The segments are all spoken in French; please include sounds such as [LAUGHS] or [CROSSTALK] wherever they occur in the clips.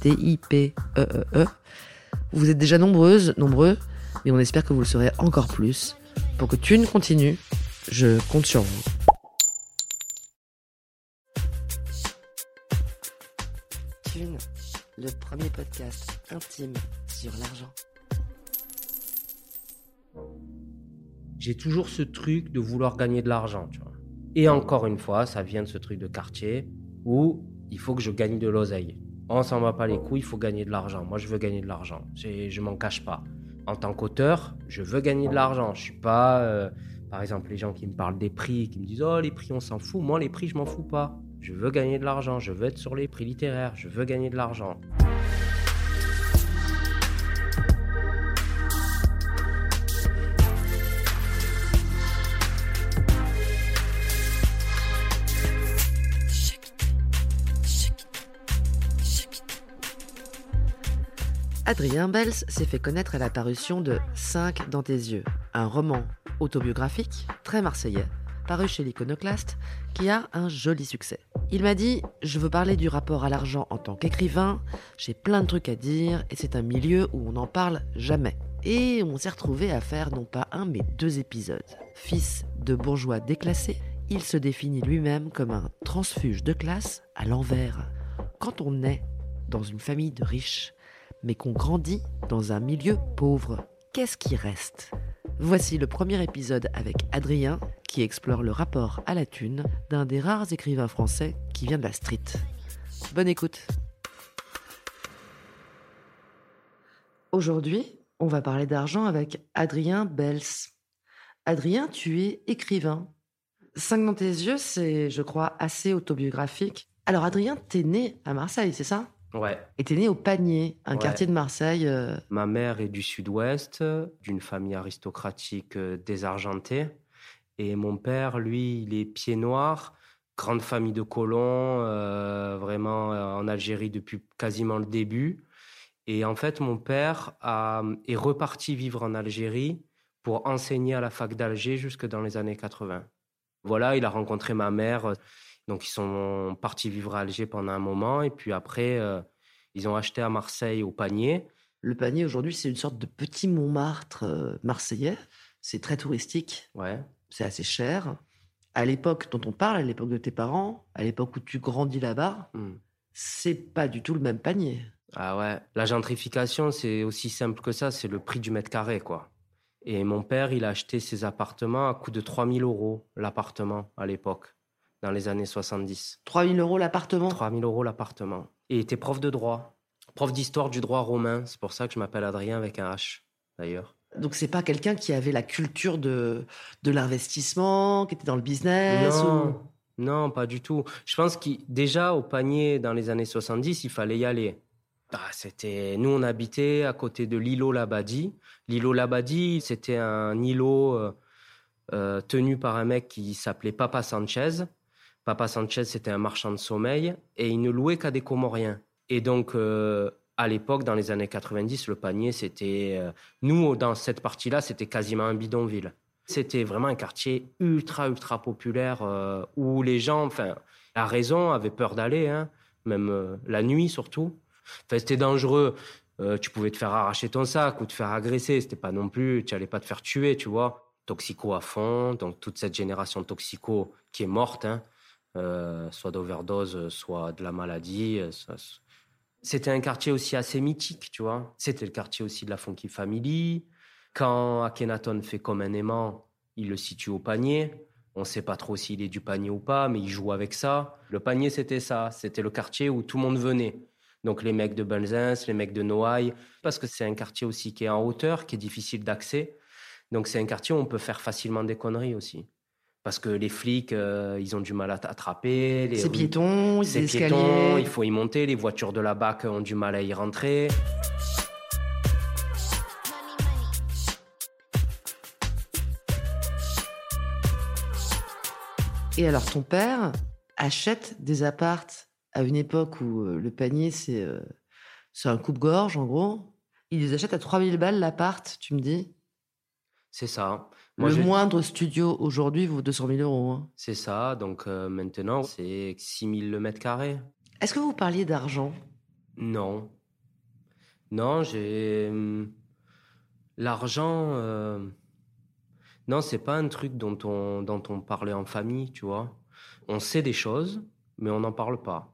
T-I-P-E-E-E. Vous êtes déjà nombreuses, nombreux, mais on espère que vous le serez encore plus. Pour que Thune continue, je compte sur vous. Thune, le premier podcast intime sur l'argent. j'ai toujours ce truc de vouloir gagner de l'argent, tu vois. Et encore une fois, ça vient de ce truc de quartier où il faut que je gagne de l'oseille. On s'en va pas les couilles, il faut gagner de l'argent. Moi, je veux gagner de l'argent. Je, m'en cache pas. En tant qu'auteur, je veux gagner de l'argent. Je suis pas, euh, par exemple, les gens qui me parlent des prix, qui me disent oh les prix on s'en fout. Moi, les prix je m'en fous pas. Je veux gagner de l'argent. Je veux être sur les prix littéraires. Je veux gagner de l'argent. Adrien Bels s'est fait connaître à la parution de 5 dans tes yeux, un roman autobiographique très marseillais, paru chez l'Iconoclaste, qui a un joli succès. Il m'a dit Je veux parler du rapport à l'argent en tant qu'écrivain, j'ai plein de trucs à dire et c'est un milieu où on n'en parle jamais. Et on s'est retrouvé à faire non pas un mais deux épisodes. Fils de bourgeois déclassés, il se définit lui-même comme un transfuge de classe à l'envers. Quand on est dans une famille de riches, mais qu'on grandit dans un milieu pauvre, qu'est-ce qui reste? Voici le premier épisode avec Adrien qui explore le rapport à la thune d'un des rares écrivains français qui vient de la street. Bonne écoute Aujourd'hui, on va parler d'argent avec Adrien Bels. Adrien, tu es écrivain. Cinq dans tes yeux, c'est, je crois, assez autobiographique. Alors Adrien, t'es né à Marseille, c'est ça? Ouais. Et t'es né au Panier, un Ouais. quartier de Marseille. euh, Ma mère est du sud-ouest, d'une famille aristocratique euh, désargentée. Et mon père, lui, il est pied noir, grande famille de colons, euh, vraiment en Algérie depuis quasiment le début. Et en fait, mon père a- est reparti vivre en Algérie pour enseigner à la fac d'Alger jusque dans les années 80. Voilà, il a rencontré ma mère. Donc, ils sont partis vivre à Alger pendant un moment. Et puis après, euh, ils ont acheté à Marseille au panier. Le Panier, aujourd'hui, c'est une sorte de petit Montmartre euh, marseillais. C'est très touristique, Ouais. c'est assez cher. À l'époque dont on parle, à l'époque de tes parents, à l'époque où tu grandis là-bas, Hmm. c'est pas du tout le même panier. Ah ouais. La gentrification, c'est aussi simple que ça. C'est le prix du mètre carré, quoi. Et mon père, il a acheté ses appartements à coût de 3000 euros, l'appartement, à l'époque, dans les années 70. 3000 euros l'appartement? 3000 euros l'appartement. Et il était prof de droit, prof d'histoire du droit romain. C'est pour ça que je m'appelle Adrien avec un H, d'ailleurs. Donc c'est pas quelqu'un qui avait la culture de, de l'investissement, qui était dans le business ou- Non, non, pas du tout. Je pense que déjà au panier dans les années 70, il fallait y aller. Ah, c'était nous on habitait à côté de l'îlot Labadie. L'îlot Labadie, c'était un îlot euh, euh, tenu par un mec qui s'appelait Papa Sanchez. Papa Sanchez, c'était un marchand de sommeil et il ne louait qu'à des Comoriens. Et donc euh, à l'époque, dans les années 90, le panier, c'était euh, nous dans cette partie-là, c'était quasiment un bidonville. C'était vraiment un quartier ultra, ultra populaire euh, où les gens, enfin, à raison, avaient peur d'aller, hein, même la nuit surtout. Enfin, c'était dangereux. Tu pouvais te faire arracher ton sac ou te faire agresser. C'était pas non plus, tu allais pas te faire tuer, tu vois. toxico à fond, donc toute cette génération toxico qui est morte, hein, soit d'overdose, soit de la maladie. C'était un quartier aussi assez mythique, tu vois. C'était le quartier aussi de la Funky Family. Quand Akhenaton fait comme un aimant, il le situe au panier. On ne sait pas trop s'il est du panier ou pas, mais il joue avec ça. Le panier, c'était ça. C'était le quartier où tout le monde venait. Donc les mecs de Belzins, les mecs de Noailles, parce que c'est un quartier aussi qui est en hauteur, qui est difficile d'accès. Donc c'est un quartier où on peut faire facilement des conneries aussi. Parce que les flics, euh, ils ont du mal à attraper. C'est piéton, c'est piéton, il faut y monter. Les voitures de la BAC ont du mal à y rentrer. Et alors ton père achète des appartes à une époque où euh, le panier, c'est euh, un coupe-gorge, en gros. Il les achète à 3000 balles l'appart, tu me dis? C'est ça. Le moindre studio aujourd'hui vaut 200 000 euros. Hein. C'est ça. Donc euh, maintenant, c'est 6 000 le mètre carré. Est-ce que vous parliez d'argent? Non. Non, j'ai. Hum, l'argent. Non, c'est pas un truc dont on, dont on parlait en famille, tu vois. On sait des choses, mais on n'en parle pas.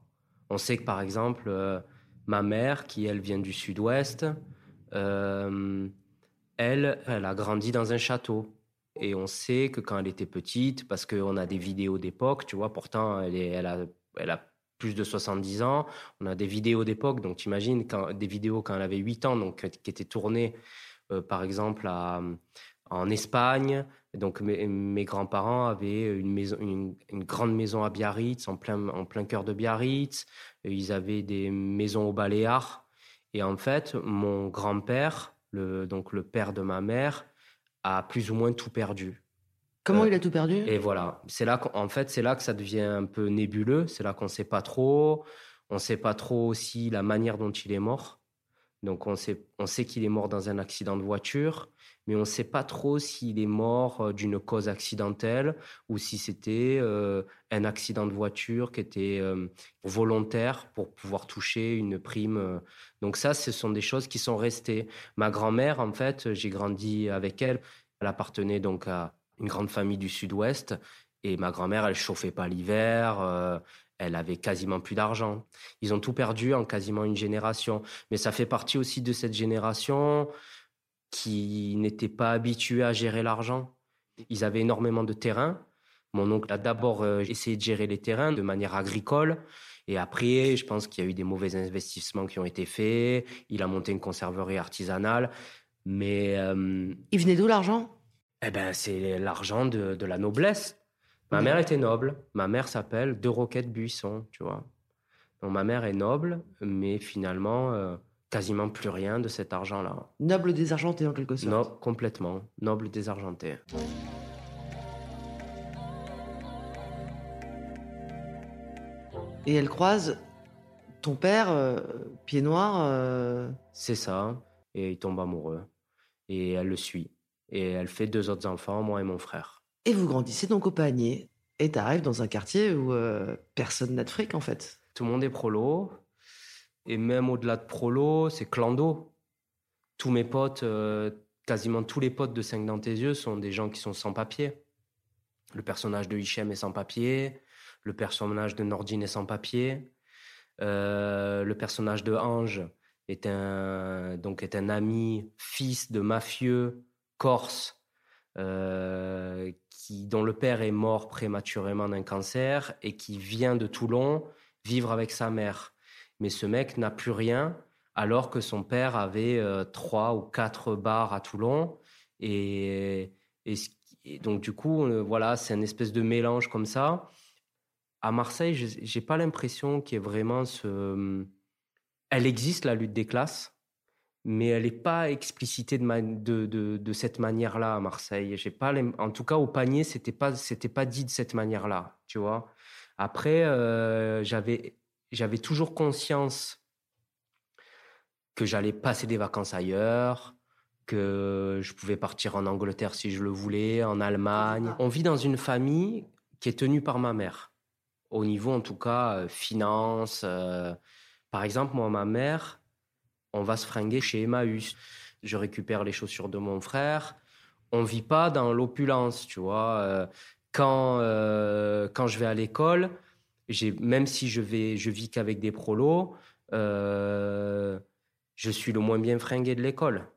On sait que par exemple, euh, ma mère, qui elle vient du sud-ouest, euh, elle, elle a grandi dans un château. Et on sait que quand elle était petite, parce qu'on a des vidéos d'époque, tu vois, pourtant elle, a, plus de 70 ans, on a des vidéos d'époque, donc tu imagines des vidéos quand elle avait 8 ans, donc qui étaient tournées euh, par exemple à, en Espagne. Donc mes, grands-parents avaient une, maison, une, grande maison à Biarritz, en plein, cœur de Biarritz. Ils avaient des maisons au Baléares. Et en fait, mon grand-père, donc le père de ma mère, a plus ou moins tout perdu. Comment euh, il a tout perdu? Et voilà, c'est là qu'en fait c'est là que ça devient un peu nébuleux. C'est là qu'on ne sait pas trop. On ne sait pas trop aussi la manière dont il est mort. Donc on sait, on sait qu'il est mort dans un accident de voiture, mais on ne sait pas trop s'il est mort euh, d'une cause accidentelle ou si c'était euh, un accident de voiture qui était euh, volontaire pour pouvoir toucher une prime. Donc ça, ce sont des choses qui sont restées. Ma grand-mère, en fait, j'ai grandi avec elle. Elle appartenait donc à une grande famille du Sud-Ouest. Et ma grand-mère, elle chauffait pas l'hiver, elle avait quasiment plus d'argent. Ils ont tout perdu en quasiment une génération. Mais ça fait partie aussi de cette génération qui n'était pas habituée à gérer l'argent. Ils avaient énormément de terrain. Mon oncle a d'abord euh, essayé de gérer les terrains de manière agricole. Et après, je pense qu'il y a eu des mauvais investissements qui ont été faits. Il a monté une conserverie artisanale. Mais. Euh, Il venait d'où l'argent? Eh ben, c'est l'argent de, de la noblesse. Ma mère était noble. Ma mère s'appelle De Roquette Buisson, tu vois. Donc ma mère est noble, mais finalement, euh, quasiment plus rien de cet argent-là. Noble désargenté en quelque sorte. Non, complètement. Noble désargenté. Et elle croise ton père, euh, pied noir. Euh, C'est ça. Et il tombe amoureux. Et elle le suit. Et elle fait deux autres enfants, moi et mon frère. Et vous grandissez donc au panier. Et t'arrives dans un quartier où euh, personne n'a de fric, en fait. Tout le monde est prolo. Et même au-delà de prolo, c'est clando. Tous mes potes, euh, quasiment tous les potes de 5 dans tes yeux sont des gens qui sont sans papier. Le personnage de Hichem est sans papier. Le personnage de Nordine est sans papier. Euh, le personnage de Ange est un, donc est un ami, fils de mafieux corse euh, qui, dont le père est mort prématurément d'un cancer et qui vient de Toulon vivre avec sa mère. Mais ce mec n'a plus rien alors que son père avait euh, trois ou quatre bars à Toulon. Et, donc du coup, euh, voilà, c'est une espèce de mélange comme ça. À Marseille, j'ai pas l'impression qu'il y ait vraiment ce... Elle existe, la lutte des classes mais elle n'est pas explicitée de, de, de, cette manière-là à Marseille. J'ai pas en tout cas, au panier, c'était pas, c'était pas dit de cette manière-là, tu vois. Après, euh, j'avais, j'avais toujours conscience que j'allais passer des vacances ailleurs, que je pouvais partir en Angleterre si je le voulais, en Allemagne. On vit dans une famille qui est tenue par ma mère, au niveau en tout cas euh, finance. Euh. par exemple, moi, ma mère, on va se fringuer chez Emmaüs. Je récupère les chaussures de mon frère. On vit pas dans l'opulence, tu vois. Euh, quand, euh, quand je vais à l'école, même si je vais, je vis qu'avec des prolos, euh, je suis le moins bien fringué de l'école.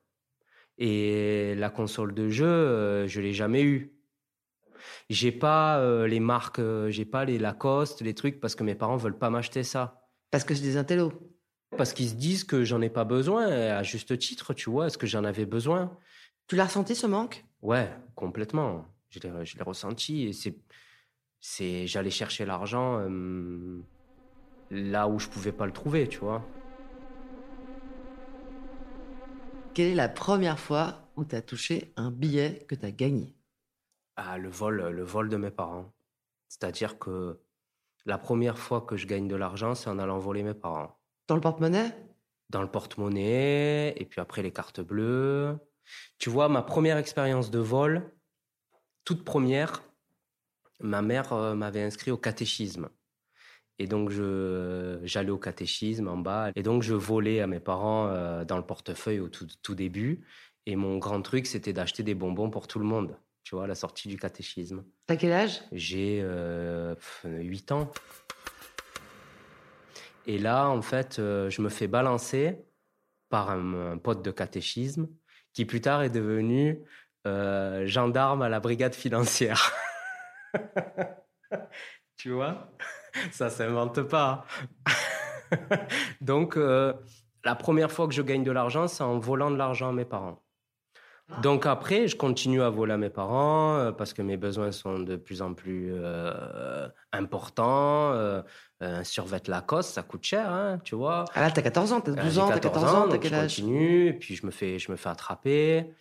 Et la console de jeu, euh, je l'ai jamais eue. J'ai pas les marques, euh, j'ai pas les Lacoste, les trucs parce que mes parents veulent pas m'acheter ça. Parce que c'est des intellos. Parce qu'ils se disent que j'en ai pas besoin, à juste titre, tu vois. Est-ce que j'en avais besoin? Tu l'as ressenti ce manque? Ouais, complètement. Je l'ai, je l'ai ressenti et c'est, c'est, j'allais chercher l'argent euh, là où je pouvais pas le trouver, tu vois. Quelle est la première fois où tu as touché un billet que tu as gagné? Ah, le vol, le vol de mes parents. C'est-à-dire que la première fois que je gagne de l'argent, c'est en allant voler mes parents. Dans le porte-monnaie? Dans le porte-monnaie, et puis après les cartes bleues. Tu vois, ma première expérience de vol, toute première, ma mère euh, m'avait inscrit au catéchisme. Et donc, je, j'allais au catéchisme en bas. Et donc, je volais à mes parents euh, dans le portefeuille au tout, tout début. Et mon grand truc, c'était d'acheter des bonbons pour tout le monde. Tu vois, à la sortie du catéchisme. T'as quel âge? J'ai euh, pff, 8 ans. Et là, en fait, euh, je me fais balancer par un, pote de catéchisme qui plus tard est devenu euh, gendarme à la brigade financière. [LAUGHS] tu vois? Ça s'invente pas. [LAUGHS] Donc, euh, la première fois que je gagne de l'argent, c'est en volant de l'argent à mes parents. Donc après, je continue à voler à mes parents euh, parce que mes besoins sont de plus en plus euh, importants. Euh, un survêt Lacoste, ça coûte cher, hein, tu vois. Ah là, t'as 14 ans, t'as 12 Euh, ans, t'as 14 14 ans, t'as quel je âge? continue, et puis je me fais, je me fais attraper.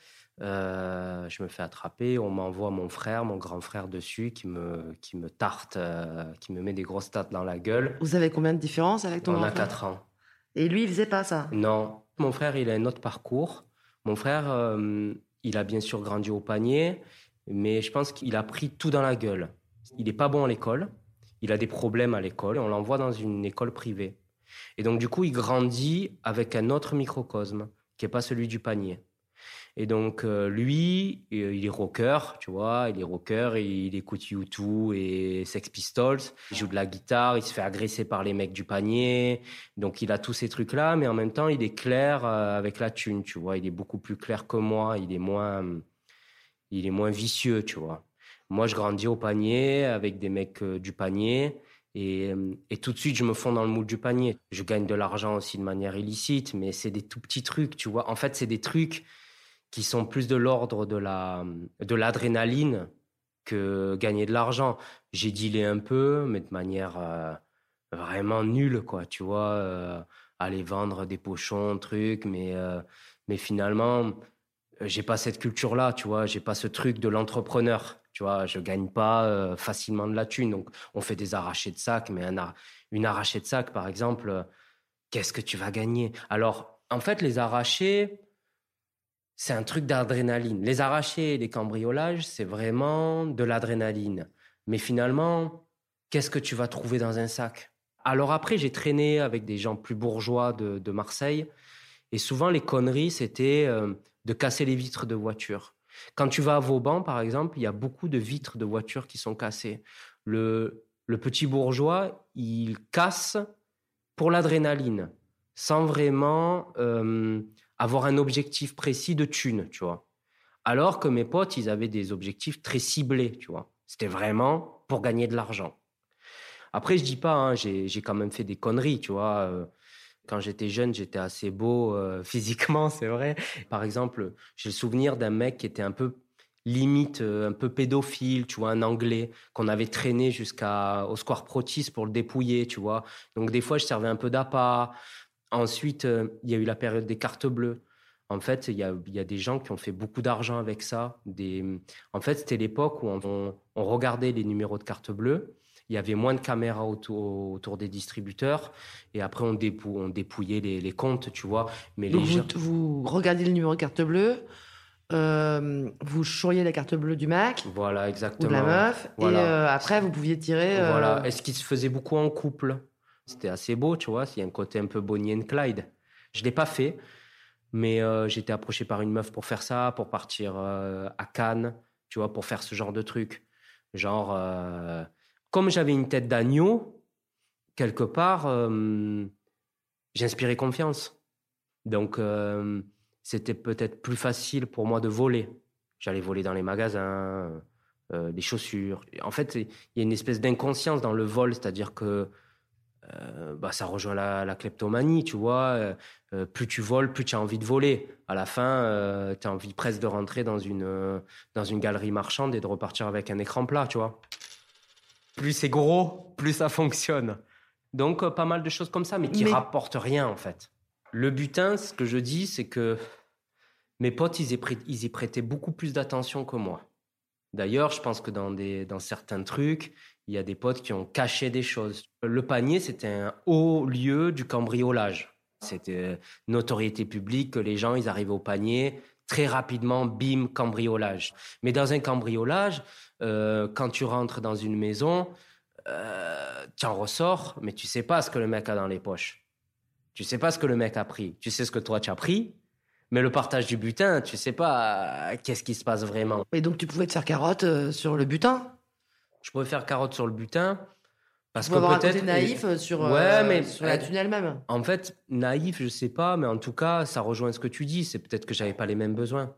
Euh, je me fais attraper, on m'envoie mon frère, mon grand frère dessus, qui me, qui me tarte, euh, qui me met des grosses tates dans la gueule. Vous avez combien de différence avec ton On a grand frère? 4 ans. Et lui, il faisait pas ça? Non, mon frère, il a un autre parcours. Mon frère, euh, il a bien sûr grandi au panier, mais je pense qu'il a pris tout dans la gueule. Il n'est pas bon à l'école, il a des problèmes à l'école, et on l'envoie dans une école privée. Et donc, du coup, il grandit avec un autre microcosme, qui n'est pas celui du panier. Et donc, euh, lui, euh, il est rocker, tu vois, il est rocker, il écoute U2 et Sex Pistols, il joue de la guitare, il se fait agresser par les mecs du panier, donc il a tous ces trucs-là, mais en même temps, il est clair euh, avec la thune, tu vois. Il est beaucoup plus clair que moi, il est moins, il est moins vicieux, tu vois. Moi, je grandis au panier avec des mecs du panier. Et, et tout de suite, je me fonds dans le moule du panier. Je gagne de l'argent aussi de manière illicite, mais c'est des tout petits trucs, tu vois. En fait, c'est des trucs qui sont plus de l'ordre de la de l'adrénaline que gagner de l'argent. J'ai dealé un peu, mais de manière euh, vraiment nulle, quoi. Tu vois, euh, aller vendre des pochons, trucs, mais euh, mais finalement, j'ai pas cette culture-là, tu vois. J'ai pas ce truc de l'entrepreneur, tu vois. Je gagne pas facilement de la thune, donc on fait des arrachés de sac, mais un une arrachée de sac, par exemple, qu'est-ce que tu vas gagner? Alors, en fait, les arrachés c'est un truc d'adrénaline. Les arrachés les cambriolages, c'est vraiment de l'adrénaline. Mais finalement, qu'est-ce que tu vas trouver dans un sac? Alors après, j'ai traîné avec des gens plus bourgeois de, Marseille. Et souvent, les conneries, c'était euh, de casser les vitres de voitures. Quand tu vas à Vauban, par exemple, il y a beaucoup de vitres de voitures qui sont cassées. Le, le petit bourgeois, il casse pour l'adrénaline, sans vraiment euh, avoir un objectif précis de thune, tu vois. Alors que mes potes, ils avaient des objectifs très ciblés, tu vois. C'était vraiment pour gagner de l'argent. Après, je dis pas, hein, j'ai quand même fait des conneries, tu vois. euh, quand j'étais jeune, j'étais assez beau euh, [LAUGHS] physiquement, c'est vrai. Par exemple, j'ai le souvenir d'un mec qui était un peu limite, euh, un peu pédophile, tu vois, un anglais qu'on avait traîné jusqu'à au Square Protis pour le dépouiller, tu vois. Donc des fois, je servais un peu d'appât. Ensuite, euh, il y a eu la période des cartes bleues. En fait, il y a, il y a des gens qui ont fait beaucoup d'argent avec ça. Des... En fait, c'était l'époque où on, regardait les numéros de carte bleue. Il y avait moins de caméras autour, autour des distributeurs. Et après, on, dépou- on dépouillait les, les comptes, tu vois. Mais Donc les vous, gens... vous regardez le numéro de carte bleue, euh, vous chouriez la carte bleue du Mac Voilà, ou exactement. de la meuf, Voilà. et euh, après vous pouviez tirer. euh, Voilà. Et ce qui se faisait beaucoup en couple. C'était assez beau, tu vois. Il y a un côté un peu Bonnie and Clyde. Je l'ai pas fait. Mais euh, j'étais approché par une meuf pour faire ça, pour partir euh, à Cannes, tu vois, pour faire ce genre de truc. Genre, euh, comme j'avais une tête d'agneau, quelque part, j'inspirais confiance. Donc, c'était peut-être plus facile pour moi de voler. J'allais voler dans les magasins, des chaussures. En fait, il y a une espèce d'inconscience dans le vol, c'est-à-dire que euh, bah, ça rejoint la, kleptomanie, tu vois. Euh, euh, plus tu voles, plus tu as envie de voler. À la fin, tu as envie presque de rentrer dans une, dans une galerie marchande et de repartir avec un écran plat, tu vois. Plus c'est gros, plus ça fonctionne. Donc, pas mal de choses comme ça, mais qui ne rapportent rien, en fait. Le butin, ce que je dis, c'est que mes potes, ils ils y prêtaient beaucoup plus d'attention que moi. D'ailleurs, je pense que dans, des, dans certains trucs, il y a des potes qui ont caché des choses. Le panier, c'était un haut lieu du cambriolage. C'était notoriété publique que les gens, ils arrivaient au panier, très rapidement, bim, cambriolage. Mais dans un cambriolage, euh, quand tu rentres dans une maison, euh, tu en ressors, mais tu sais pas ce que le mec a dans les poches. Tu sais pas ce que le mec a pris. Tu sais ce que toi tu as pris, mais le partage du butin, tu sais pas euh, qu'est-ce qui se passe vraiment. Et donc tu pouvais te faire carotte euh, sur le butin? Je pouvais faire carotte sur le butin. Parce que peut-être naïf euh, sur, ouais, mais, sur la thune elle-même. En fait, naïf, je sais pas, mais en tout cas, ça rejoint ce que tu dis. C'est peut-être que j'avais pas les mêmes besoins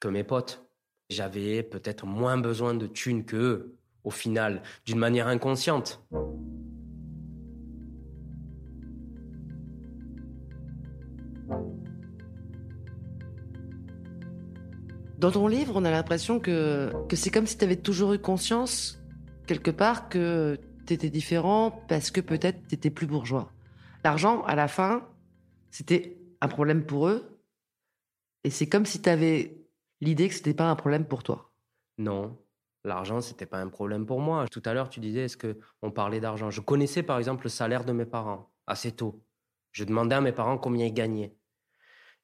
que mes potes. J'avais peut-être moins besoin de thunes qu'eux, au final, d'une manière inconsciente. Dans ton livre, on a l'impression que, que c'est comme si tu avais toujours eu conscience, quelque part, que tu étais différent parce que peut-être tu étais plus bourgeois. L'argent, à la fin, c'était un problème pour eux. Et c'est comme si tu avais l'idée que c'était pas un problème pour toi. Non, l'argent, c'était pas un problème pour moi. Tout à l'heure, tu disais, est-ce qu'on parlait d'argent? Je connaissais par exemple le salaire de mes parents assez tôt. Je demandais à mes parents combien ils gagnaient.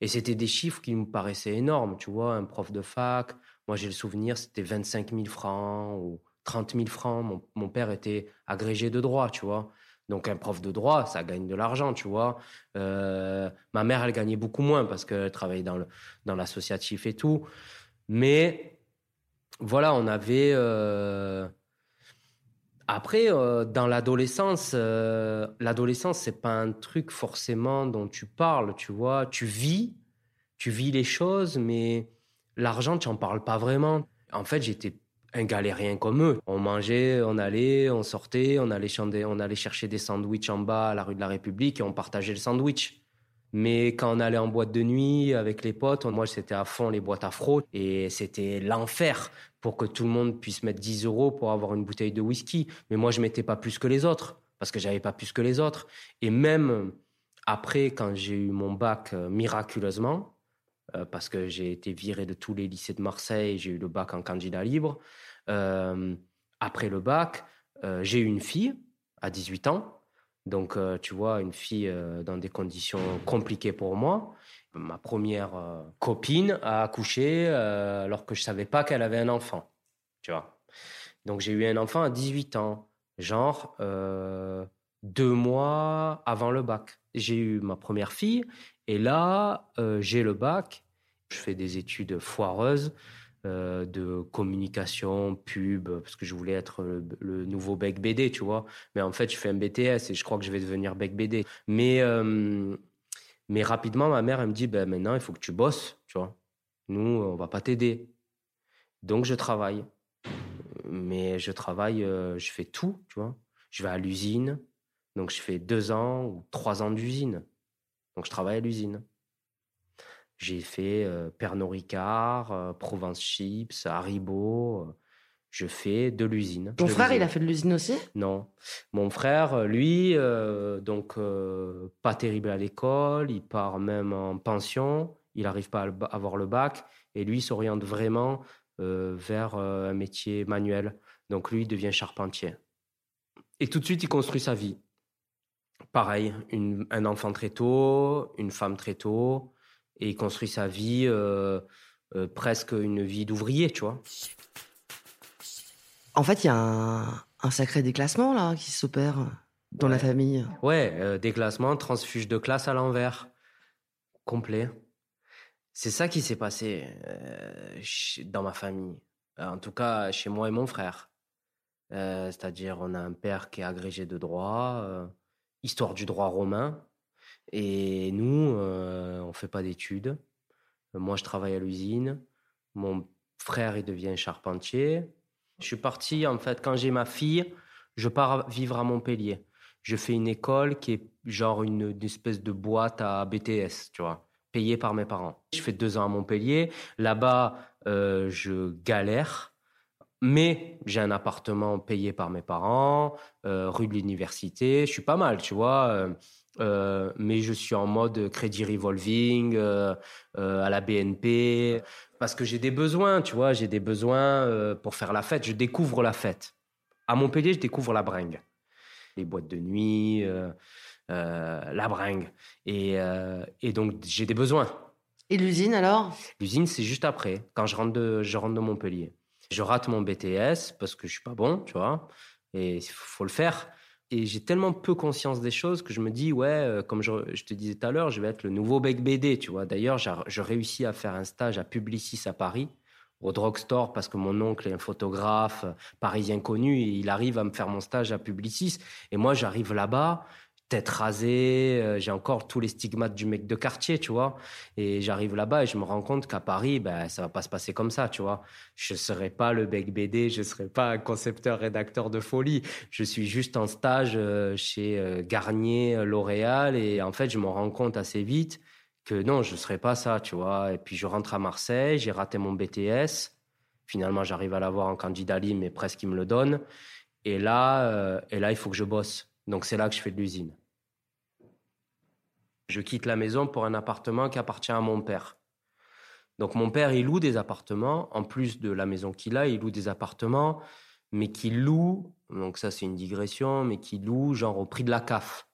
Et c'était des chiffres qui me paraissaient énormes, tu vois, un prof de fac, moi j'ai le souvenir, c'était 25 000 francs ou 30 000 francs. Mon, père était agrégé de droit, tu vois. Donc un prof de droit, ça gagne de l'argent, tu vois. Euh, ma mère, elle gagnait beaucoup moins parce qu'elle travaillait dans, le, dans l'associatif et tout. Mais voilà, on avait... Euh, après, euh, dans l'adolescence, l'adolescence, c'est pas un truc forcément dont tu parles, tu vois. Tu vis, tu vis les choses, mais l'argent, tu en parles pas vraiment. En fait, j'étais un galérien comme eux. On mangeait, on allait, on sortait, on allait, on allait chercher des sandwichs en bas à la rue de la République et on partageait le sandwich. Mais quand on allait en boîte de nuit avec les potes, moi c'était à fond les boîtes à fraude et c'était l'enfer pour que tout le monde puisse mettre 10 euros pour avoir une bouteille de whisky. Mais moi je mettais pas plus que les autres parce que j'avais pas plus que les autres. Et même après, quand j'ai eu mon bac euh, miraculeusement, euh, parce que j'ai été viré de tous les lycées de Marseille, j'ai eu le bac en candidat libre. Euh, après le bac, j'ai eu une fille à 18 ans donc, euh, tu vois, une fille euh, dans des conditions compliquées pour moi. Ma première euh, copine a accouché alors que je savais pas qu'elle avait un enfant. Tu vois. Donc, j'ai eu un enfant à 18 ans, genre deux mois avant le bac. J'ai eu ma première fille et là, j'ai le bac. Je fais des études foireuses. Euh, de communication, pub, parce que je voulais être le, nouveau bec BD, tu vois. Mais en fait, je fais un BTS et je crois que je vais devenir bec BD. Mais, euh, mais rapidement, ma mère, elle me dit, ben, maintenant, il faut que tu bosses, tu vois. Nous, on va pas t'aider. Donc, je travaille. Mais je travaille, euh, je fais tout, tu vois. Je vais à l'usine. Donc, je fais deux ans ou trois ans d'usine. Donc, je travaille à l'usine. J'ai fait euh, Pernod Ricard, euh, Provence Chips, Haribo. Euh, je fais de l'usine. Ton frère, il a fait de l'usine aussi? Non. Mon frère, lui, donc pas terrible à l'école, il part même en pension, il n'arrive pas à avoir le bac, et lui s'oriente vraiment vers un métier manuel. Donc lui, il devient charpentier. Et tout de suite, il construit sa vie. Pareil, un enfant très tôt, une femme très tôt, et il construit sa vie, euh, euh, presque une vie d'ouvrier, tu vois. En fait, il y a un, sacré déclassement là qui s'opère dans la famille. Ouais, euh, déclassement, transfuge de classe à l'envers, complet. C'est ça qui s'est passé dans ma famille. En tout cas, chez moi et mon frère. C'est-à-dire, on a un père qui est agrégé de droit, histoire du droit romain. Et nous, on ne fait pas d'études. Moi, je travaille à l'usine. Mon frère, il devient charpentier. Je suis parti, en fait, quand j'ai ma fille, je pars vivre à Montpellier. Je fais une école qui est genre une, espèce de boîte à BTS, tu vois, payée par mes parents. Je fais deux ans à Montpellier. Là-bas, euh, je galère. Mais j'ai un appartement payé par mes parents, euh, rue de l'université. Je suis pas mal, tu vois. Euh, mais je suis en mode crédit revolving à la BNP parce que j'ai des besoins, tu vois. J'ai des besoins pour faire la fête. Je découvre la fête. À Montpellier, je découvre la bringue. Les boîtes de nuit, euh, euh, la bringue. Et, euh, et donc, j'ai des besoins. Et l'usine alors? L'usine, c'est juste après, quand je rentre, de, je rentre de Montpellier. Je rate mon BTS parce que je suis pas bon, tu vois. Et il faut le faire. Et j'ai tellement peu conscience des choses que je me dis, ouais, comme je, je te disais tout à l'heure, je vais être le nouveau Bec BD, tu vois. D'ailleurs, je réussis à faire un stage à Publicis à Paris au drugstore parce que mon oncle est un photographe parisien connu et il arrive à me faire mon stage à Publicis. Et moi, j'arrive là-bas, tête rasée, euh, j'ai encore tous les stigmates du mec de quartier, tu vois. Et j'arrive là-bas et je me rends compte qu'à Paris, ben, ça va pas se passer comme ça, tu vois. Je serai pas le bec BD, je serai pas un concepteur, rédacteur de folie. Je suis juste en stage euh, chez euh, Garnier, L'Oréal et en fait, je me rends compte assez vite que non, je ne serais pas ça, tu vois. Et puis je rentre à Marseille, j'ai raté mon BTS. Finalement, j'arrive à l'avoir en candidat libre, mais presque il me le donne. Et là, euh, et là, il faut que je bosse. Donc c'est là que je fais de l'usine. Je quitte la maison pour un appartement qui appartient à mon père. Donc mon père, il loue des appartements. En plus de la maison qu'il a, il loue des appartements, mais qui loue, donc ça c'est une digression, mais qui loue genre au prix de la CAF.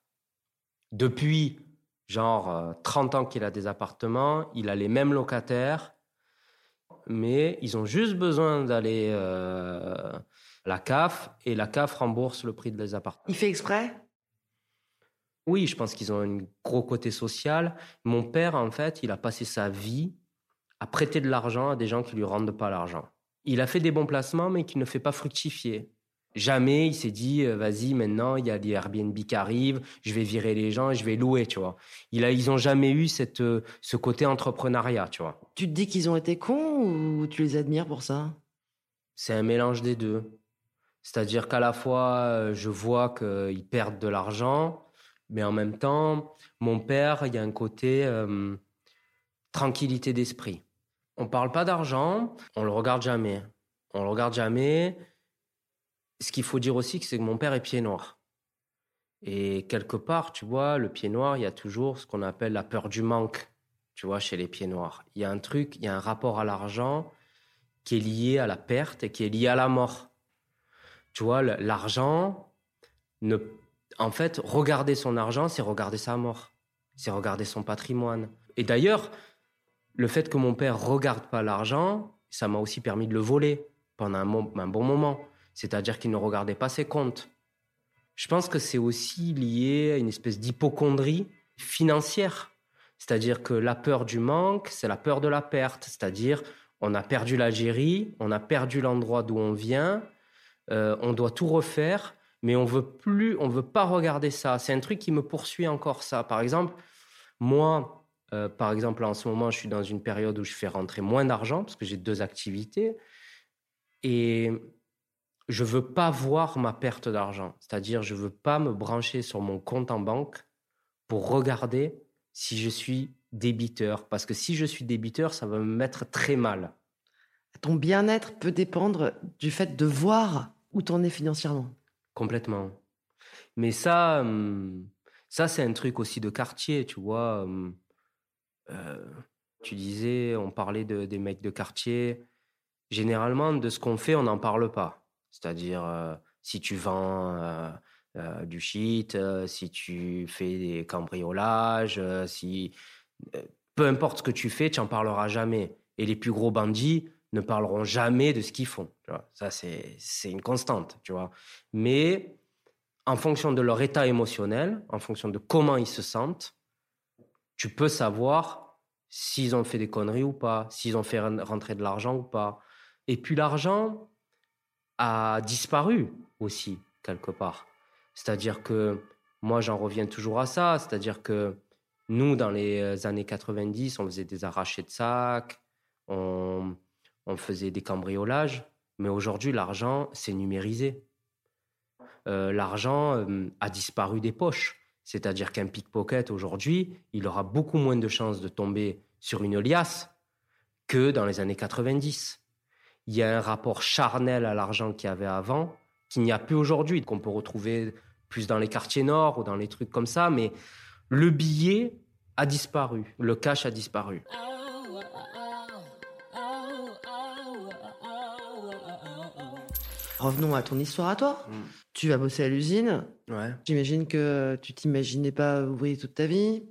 Depuis genre 30 euh, ans qu'il a des appartements, il a les mêmes locataires, mais ils ont juste besoin d'aller euh, la CAF et la CAF rembourse le prix de les appartements. Il fait exprès? Oui, je pense qu'ils ont un gros côté social. Mon père, en fait, il a passé sa vie à prêter de l'argent à des gens qui lui rendent pas l'argent. Il a fait des bons placements, mais qui ne fait pas fructifier. Jamais il s'est dit, euh, vas-y, maintenant, il y a des Airbnb qui arrivent, je vais virer les gens et je vais louer, tu vois. Il a, ils ont jamais eu cette, euh, ce côté entrepreneuriat, tu vois. Tu te dis qu'ils ont été cons ou tu les admires pour ça? C'est un mélange des deux. C'est-à-dire qu'à la fois, euh, je vois qu'ils perdent de l'argent, mais en même temps, mon père, il y a un côté tranquillité d'esprit. On parle pas d'argent, on le regarde jamais. On le regarde jamais ce qu'il faut dire aussi, c'est que mon père est pied noir. Et quelque part, tu vois, le pied noir, il y a toujours ce qu'on appelle la peur du manque, tu vois, chez les pieds noirs. Il y a un truc, il y a un rapport à l'argent qui est lié à la perte et qui est lié à la mort. Tu vois, l'argent, ne... en fait, regarder son argent, c'est regarder sa mort, c'est regarder son patrimoine. Et d'ailleurs, le fait que mon père regarde pas l'argent, ça m'a aussi permis de le voler pendant un bon moment c'est-à-dire qu'il ne regardait pas ses comptes. Je pense que c'est aussi lié à une espèce d'hypochondrie financière. C'est-à-dire que la peur du manque, c'est la peur de la perte. C'est-à-dire, on a perdu l'Algérie, on a perdu l'endroit d'où on vient, euh, on doit tout refaire, mais on veut plus, on veut pas regarder ça. C'est un truc qui me poursuit encore ça. Par exemple, moi, euh, par exemple, en ce moment, je suis dans une période où je fais rentrer moins d'argent parce que j'ai deux activités. Et je veux pas voir ma perte d'argent. C'est-à-dire, je veux pas me brancher sur mon compte en banque pour regarder si je suis débiteur. Parce que si je suis débiteur, ça va me mettre très mal. Ton bien-être peut dépendre du fait de voir où tu en es financièrement. Complètement. Mais ça, hum, ça c'est un truc aussi de quartier, tu vois. Hum, euh, tu disais, on parlait de, des mecs de quartier. Généralement, de ce qu'on fait, on n'en parle pas. C'est-à-dire, euh, si tu vends euh, du shit, si tu fais des cambriolages, si. peu importe ce que tu fais, tu n'en parleras jamais. Et les plus gros bandits ne parleront jamais de ce qu'ils font. Ça, c'est une constante, tu vois. Mais en fonction de leur état émotionnel, en fonction de comment ils se sentent, tu peux savoir s'ils ont fait des conneries ou pas, s'ils ont fait rentrer de l'argent ou pas. Et puis l'argent a disparu aussi, quelque part. C'est-à-dire que moi, j'en reviens toujours à ça. C'est-à-dire que nous, dans les années 90, on faisait des arrachés de sacs, on, on faisait des cambriolages. Mais aujourd'hui, l'argent, c'est numérisé. Euh, l'argent euh, a disparu des poches. C'est-à-dire qu'un pickpocket aujourd'hui, il aura beaucoup moins de chances de tomber sur une liasse que dans les années 90. Il y a un rapport charnel à l'argent qu'il y avait avant, qu'il n'y a plus aujourd'hui, qu'on peut retrouver plus dans les quartiers nord ou dans les trucs comme ça, mais le billet a disparu, le cash a disparu. Revenons à ton histoire à toi. Mm. Tu vas bosser à l'usine. Ouais. J'imagine que tu t'imaginais pas ouvrier toute ta vie.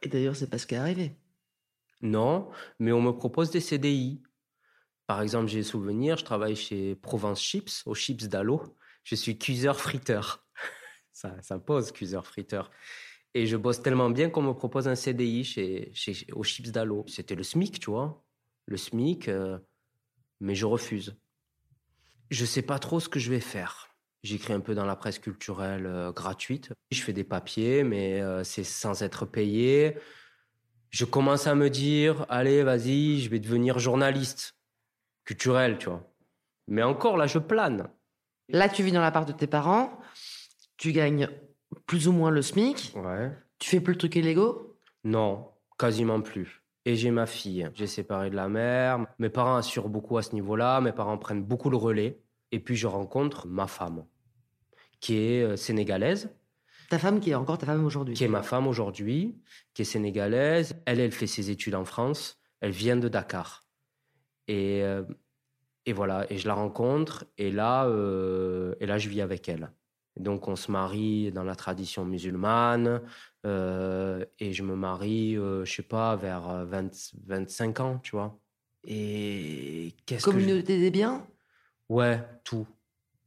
Et d'ailleurs, c'est pas ce qui est arrivé. Non, mais on me propose des CDI. Par exemple, j'ai souvenir, je travaille chez Provence Chips, aux chips d'Allo. Je suis cuiseur friteur. [LAUGHS] ça, ça pose, cuiseur friteur. Et je bosse tellement bien qu'on me propose un CDI chez, chez, aux chips d'Allo. C'était le SMIC, tu vois. Le SMIC, euh, mais je refuse. Je sais pas trop ce que je vais faire. J'écris un peu dans la presse culturelle euh, gratuite. Je fais des papiers, mais euh, c'est sans être payé. Je commence à me dire, allez, vas-y, je vais devenir journaliste culturel, tu vois. Mais encore, là, je plane. Là, tu vis dans l'appart de tes parents. Tu gagnes plus ou moins le SMIC. Ouais. Tu fais plus le truc illégaux? Non, quasiment plus. Et j'ai ma fille. J'ai séparé de la mère. Mes parents assurent beaucoup à ce niveau-là. Mes parents prennent beaucoup le relais. Et puis je rencontre ma femme, qui est euh, sénégalaise. Ta femme qui est encore ta femme aujourd'hui Qui est ma femme aujourd'hui, qui est sénégalaise. Elle, elle fait ses études en France. Elle vient de Dakar. Et, euh, et voilà, et je la rencontre. Et là, euh, et là, je vis avec elle. Donc on se marie dans la tradition musulmane et je me marie, je sais pas, vers 20, 25 ans, tu vois. Et qu'est-ce Communauté des biens Ouais, tout.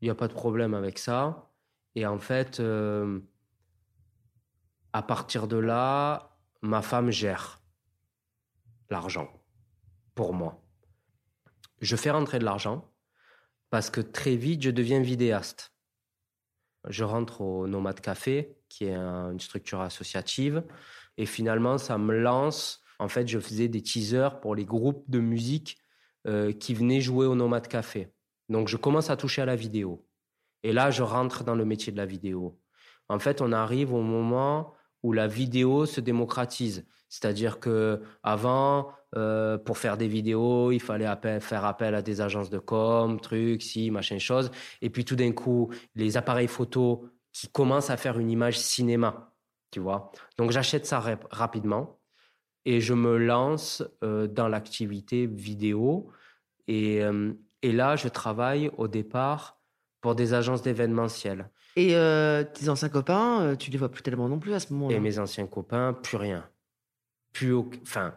Il n'y a pas de problème avec ça. Et en fait, euh, à partir de là, ma femme gère l'argent pour moi. Je fais rentrer de l'argent parce que très vite, je deviens vidéaste. Je rentre au Nomade Café, qui est une structure associative, et finalement, ça me lance. En fait, je faisais des teasers pour les groupes de musique euh, qui venaient jouer au Nomade Café. Donc, je commence à toucher à la vidéo. Et là, je rentre dans le métier de la vidéo. En fait, on arrive au moment où la vidéo se démocratise. C'est-à-dire que avant, euh, pour faire des vidéos, il fallait faire appel à des agences de com, trucs, si, machin, chose. Et puis tout d'un coup, les appareils photo qui commencent à faire une image cinéma, tu vois. Donc j'achète ça rapidement et je me lance euh, dans l'activité vidéo. Et, euh, et là, je travaille au départ pour des agences d'événementiel. Et euh, tes anciens copains, euh, tu les vois plus tellement non plus à ce moment-là Et mes anciens copains, plus rien. Plus Enfin,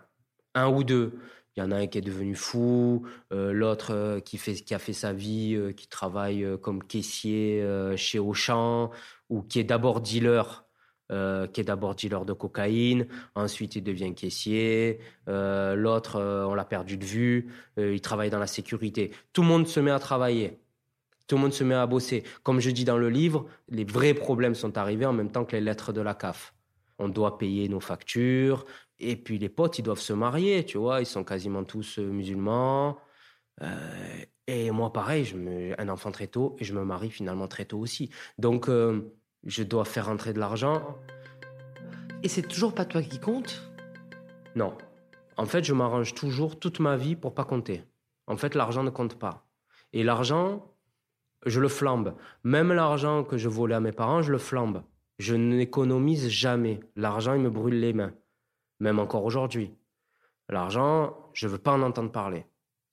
un ou deux. Il y en a un qui est devenu fou, euh, l'autre qui, fait, qui a fait sa vie, qui travaille comme caissier chez Auchan, ou qui est d'abord dealer euh, qui est d'abord dealer de cocaïne, ensuite il devient caissier, euh, l'autre euh, on l'a perdu de vue, il travaille dans la sécurité. Tout le monde se met à travailler, tout le monde se met à bosser. Comme je dis dans le livre, les vrais problèmes sont arrivés en même temps que les lettres de la CAF. On doit payer nos factures, et puis les potes ils doivent se marier, tu vois, ils sont quasiment tous musulmans. et moi pareil, je me, un enfant très tôt, et je me marie finalement très tôt aussi. Donc je dois faire rentrer de l'argent. Et c'est toujours pas toi qui compte? Non. En fait, je m'arrange toujours toute ma vie pour pas compter. En fait, l'argent ne compte pas. Et l'argent, je le flambe. Même l'argent que je volais à mes parents, je le flambe. Je n'économise jamais. L'argent, il me brûle les mains. Même encore aujourd'hui. L'argent, je veux pas en entendre parler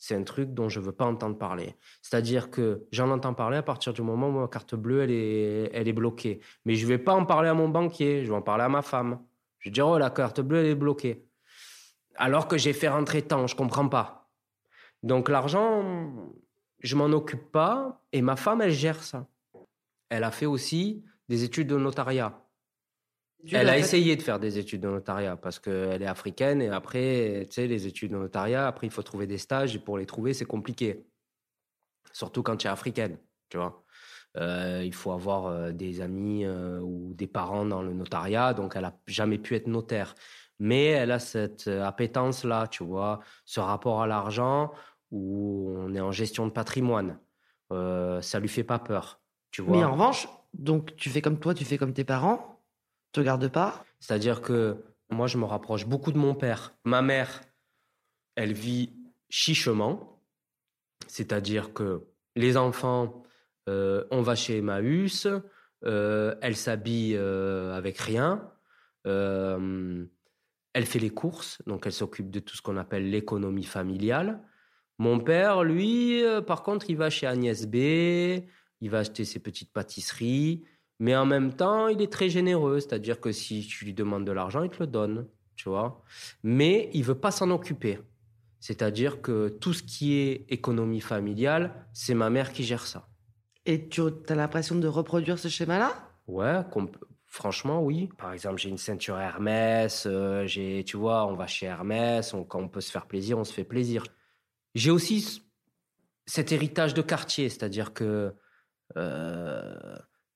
c'est un truc dont je veux pas entendre parler. C'est-à-dire que j'en entends parler à partir du moment où ma carte bleue, elle est, elle est bloquée. Mais je vais pas en parler à mon banquier, je vais en parler à ma femme. Je vais dire, oh, la carte bleue, elle est bloquée. Alors que j'ai fait rentrer tant, je comprends pas. Donc l'argent, je m'en occupe pas et ma femme, elle gère ça. Elle a fait aussi des études de notariat. Elle a essayé de faire des études de notariat parce qu'elle est africaine et après, tu sais, les études de notariat, après, il faut trouver des stages et pour les trouver, c'est compliqué. Surtout quand tu es africaine, tu vois. Euh, il faut avoir euh, des amis euh, ou des parents dans le notariat, donc elle n'a jamais pu être notaire. Mais elle a cette appétence-là, tu vois, ce rapport à l'argent où on est en gestion de patrimoine. ça lui fait pas peur, tu vois. Mais en revanche, donc tu fais comme toi, tu fais comme tes parents te garde pas C'est-à-dire que moi, je me rapproche beaucoup de mon père. Ma mère, elle vit chichement, c'est-à-dire que les enfants, euh, on va chez Emmaüs, euh, elle s'habille euh, avec rien, elle fait les courses, donc elle s'occupe de tout ce qu'on appelle l'économie familiale. Mon père, lui, par contre, il va chez Agnès B, il va acheter ses petites pâtisseries, mais en même temps, il est très généreux, c'est-à-dire que si tu lui demandes de l'argent, il te le donne, tu vois. Mais il veut pas s'en occuper. C'est-à-dire que tout ce qui est économie familiale, c'est ma mère qui gère ça. Et tu as l'impression de reproduire ce schéma-là? Ouais, franchement, oui. Par exemple, j'ai une ceinture Hermès, euh, j'ai, tu vois, on va chez Hermès, quand on peut se faire plaisir, on se fait plaisir. J'ai aussi cet héritage de quartier, c'est-à-dire que euh,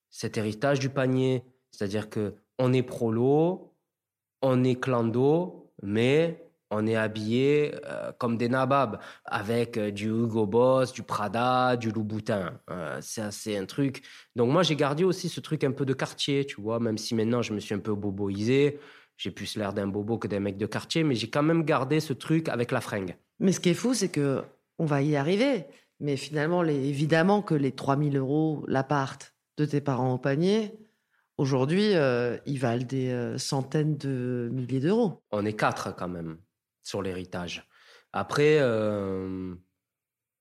cet héritage du panier. C'est-à-dire que on est prolo, on est clando, mais on est habillé euh, comme des nababs, avec euh, du Hugo Boss, du Prada, du Louboutin. Euh, c'est un truc. Donc moi, j'ai gardé aussi ce truc un peu de quartier, tu vois, même si maintenant je me suis un peu boboisé. J'ai plus l'air d'un bobo que d'un mec de quartier, mais j'ai quand même gardé ce truc avec la fringue. Mais ce qui est fou, c'est que on va y arriver. Mais finalement, évidemment que les 3000 euros l'appart, de tes parents au panier, aujourd'hui, euh, ils valent des euh, centaines de milliers d'euros. On est quatre quand même sur l'héritage. Après, euh,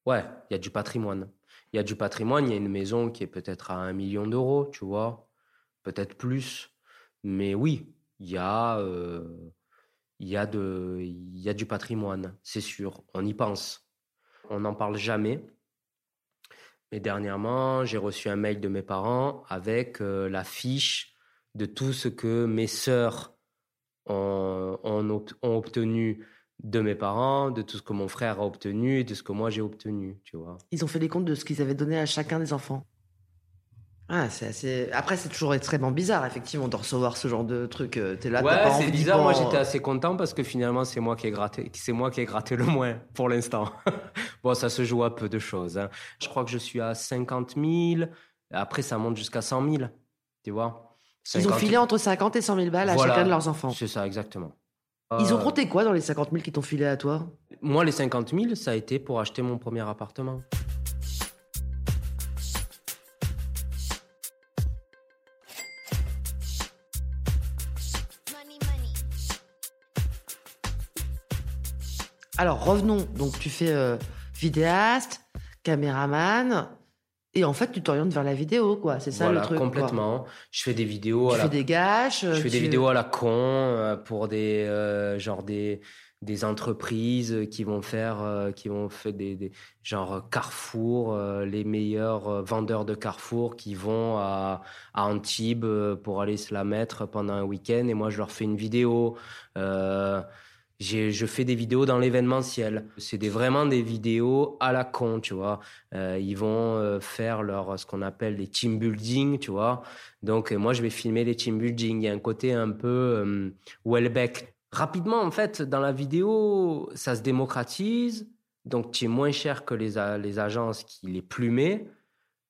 ouais, il y a du patrimoine. Il y a du patrimoine, il y a une maison qui est peut-être à un million d'euros, tu vois, peut-être plus. Mais oui, il y a, il y a de, il y a du patrimoine, c'est sûr. On y pense. On n'en parle jamais mais dernièrement, j'ai reçu un mail de mes parents avec euh, la fiche de tout ce que mes sœurs ont, ont, obtenu de mes parents, de tout ce que mon frère a obtenu et de ce que moi j'ai obtenu, tu vois. Ils ont fait les comptes de ce qu'ils avaient donné à chacun des enfants. Ah, c'est assez... Après, c'est toujours extrêmement bizarre, effectivement, de recevoir ce genre de truc. Euh, t'es là, ouais, c'est bizarre. Moi, j'étais assez content parce que finalement, c'est moi qui ai gratté, c'est moi qui ai gratté le moins pour l'instant. [LAUGHS] bon, ça se joue à peu de choses. Hein. Je crois que je suis à 50 000. Après, ça monte jusqu'à 100 000. Tu vois Ils ont filé entre 50 et 100 000 balles à chacun de leurs enfants. C'est ça, exactement. Ils ont euh, compté quoi dans les 50 000 qui t'ont filé à toi? Moi, les 50 000, ça a été pour acheter mon premier appartement. Alors revenons, donc tu fais euh, vidéaste, caméraman, et en fait tu t'orientes vers la vidéo, quoi. C'est ça le truc. complètement. Je fais des vidéos. Tu à fais des gâches. Je fais des vidéos à la con euh, pour des euh, genre des des entreprises qui vont faire qui vont faire des, des genre Carrefour les meilleurs vendeurs de Carrefour qui vont à, à Antibes pour aller se la mettre pendant un week-end et moi je leur fais une vidéo je fais des vidéos dans l'événementiel. C'est vraiment des vidéos à la con, tu vois. Euh, ils vont euh, faire leur ce qu'on appelle les team building, tu vois. Donc euh, moi je vais filmer les team building. Il y a un côté un peu euh, Welbeck. Rapidement en fait dans la vidéo ça se démocratise. Donc tu es moins cher que les, les agences qui les plumaient.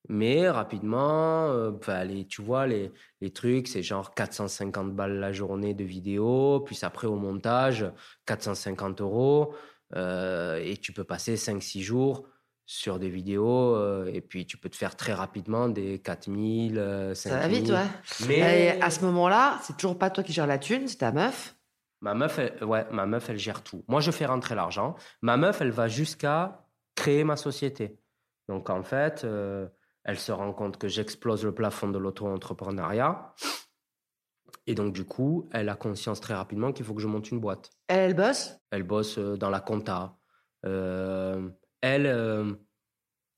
Mais rapidement, euh, les, tu vois, les, les trucs, c'est genre 450 balles la journée de vidéo, puis après au montage, 450 euros, euh, et tu peux passer 5-6 jours sur des vidéos, euh, et puis tu peux te faire très rapidement des 4000, 5000. Ça va vite, ouais. Mais à ce moment-là, c'est toujours pas toi qui gères la thune, c'est ta meuf. Ma meuf, elle, ouais, ma meuf, elle gère tout. Moi, je fais rentrer l'argent. Ma meuf, elle va jusqu'à créer ma société. Donc, en fait, elle se rend compte que j'explose le plafond de l'auto-entrepreneuriat. Et donc, du coup, elle a conscience très rapidement qu'il faut que je monte une boîte. Elle bosse? Elle bosse euh, dans la compta. Euh, elle, euh,